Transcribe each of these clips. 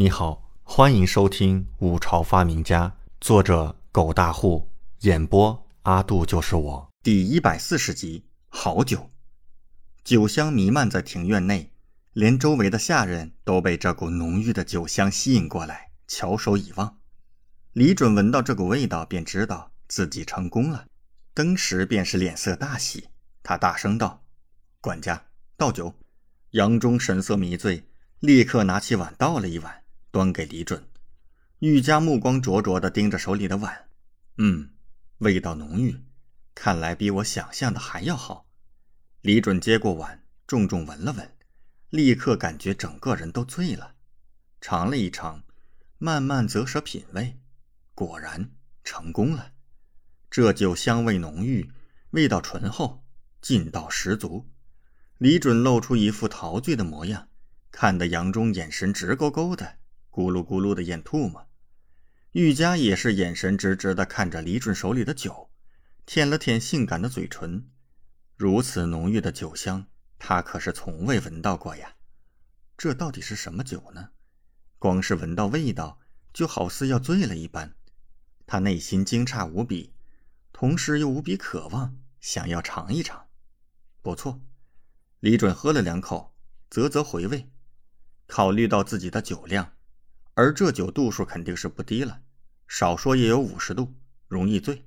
你好，欢迎收听《五朝发明家》，作者狗大户，演播阿杜就是我，第一百四十集。好酒，酒香弥漫在庭院内，连周围的下人都被这股浓郁的酒香吸引过来，翘首以望。李准闻到这股味道，便知道自己成功了，登时便是脸色大喜。他大声道：“管家，倒酒。”杨忠神色迷醉，立刻拿起碗倒了一碗。端给李准，玉家目光灼灼地盯着手里的碗，嗯，味道浓郁，看来比我想象的还要好。李准接过碗，重重闻了闻，立刻感觉整个人都醉了。尝了一尝，慢慢择舌品味，果然成功了。这酒香味浓郁，味道醇厚，劲道十足。李准露出一副陶醉的模样，看得杨忠眼神直勾勾的。咕噜咕噜的咽吐沫，玉佳也是眼神直直的看着李准手里的酒，舔了舔性感的嘴唇。如此浓郁的酒香，他可是从未闻到过呀！这到底是什么酒呢？光是闻到味道，就好似要醉了一般。他内心惊诧无比，同时又无比渴望，想要尝一尝。不错，李准喝了两口，啧啧回味，考虑到自己的酒量。而这酒度数肯定是不低了，少说也有五十度，容易醉，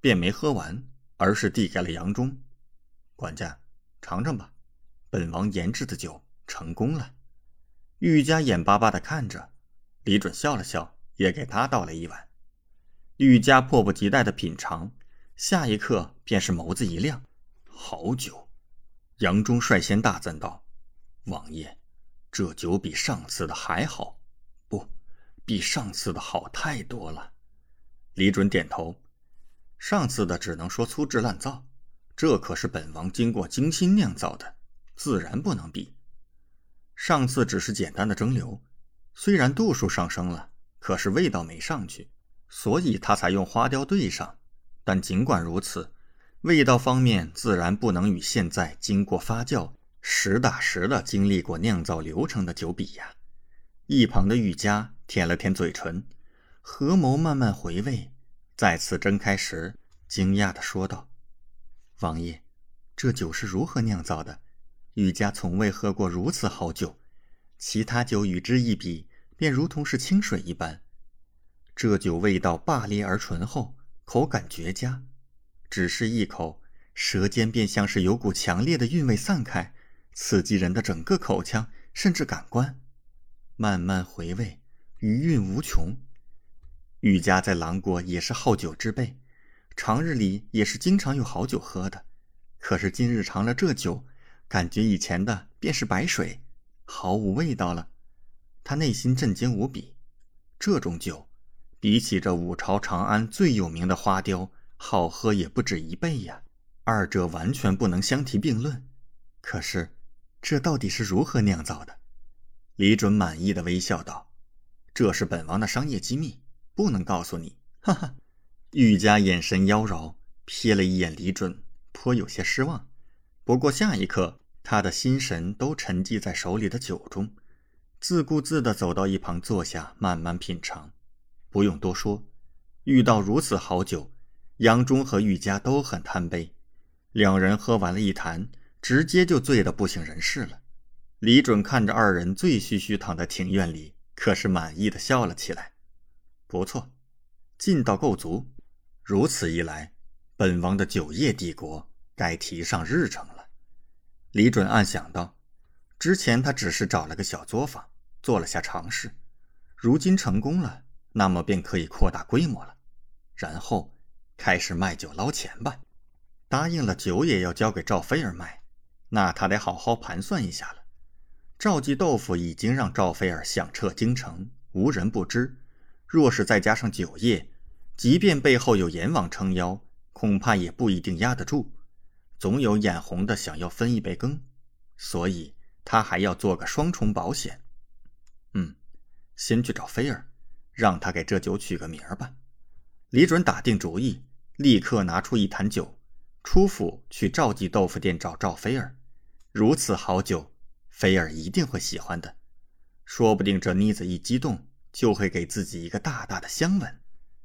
便没喝完，而是递给了杨忠。管家，尝尝吧，本王研制的酒成功了。玉家眼巴巴的看着，李准笑了笑，也给他倒了一碗。玉家迫不及待的品尝，下一刻便是眸子一亮，好酒！杨忠率先大赞道：“王爷，这酒比上次的还好。”比上次的好太多了，李准点头。上次的只能说粗制滥造，这可是本王经过精心酿造的，自然不能比。上次只是简单的蒸馏，虽然度数上升了，可是味道没上去，所以他才用花雕兑上。但尽管如此，味道方面自然不能与现在经过发酵、实打实的经历过酿造流程的酒比呀。一旁的玉佳舔了舔嘴唇，合眸慢慢回味，再次睁开时，惊讶地说道：“王爷，这酒是如何酿造的？玉家从未喝过如此好酒，其他酒与之一比，便如同是清水一般。这酒味道霸烈而醇厚，口感绝佳，只是一口，舌尖便像是有股强烈的韵味散开，刺激人的整个口腔，甚至感官。”慢慢回味，余韵无穷。玉家在狼国也是好酒之辈，常日里也是经常有好酒喝的。可是今日尝了这酒，感觉以前的便是白水，毫无味道了。他内心震惊无比。这种酒，比起这五朝长安最有名的花雕，好喝也不止一倍呀。二者完全不能相提并论。可是，这到底是如何酿造的？李准满意的微笑道：“这是本王的商业机密，不能告诉你。”哈哈，玉家眼神妖娆，瞥了一眼李准，颇有些失望。不过下一刻，他的心神都沉寂在手里的酒中，自顾自地走到一旁坐下，慢慢品尝。不用多说，遇到如此好酒，杨忠和玉家都很贪杯。两人喝完了一坛，直接就醉得不省人事了。李准看着二人醉醺醺躺在庭院里，可是满意的笑了起来。不错，劲道够足。如此一来，本王的酒业帝国该提上日程了。李准暗想道：“之前他只是找了个小作坊，做了下尝试，如今成功了，那么便可以扩大规模了，然后开始卖酒捞钱吧。答应了酒也要交给赵飞儿卖，那他得好好盘算一下了。”赵记豆腐已经让赵菲儿响彻京城，无人不知。若是再加上酒业，即便背后有阎王撑腰，恐怕也不一定压得住。总有眼红的想要分一杯羹，所以他还要做个双重保险。嗯，先去找菲儿，让他给这酒取个名儿吧。李准打定主意，立刻拿出一坛酒，出府去赵记豆腐店找赵菲儿。如此好酒。菲儿一定会喜欢的。说不定这妮子一激动，就会给自己一个大大的香吻。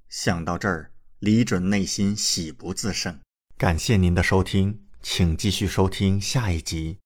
想到这儿，李准内心喜不自胜。感谢您的收听，请继续收听下一集。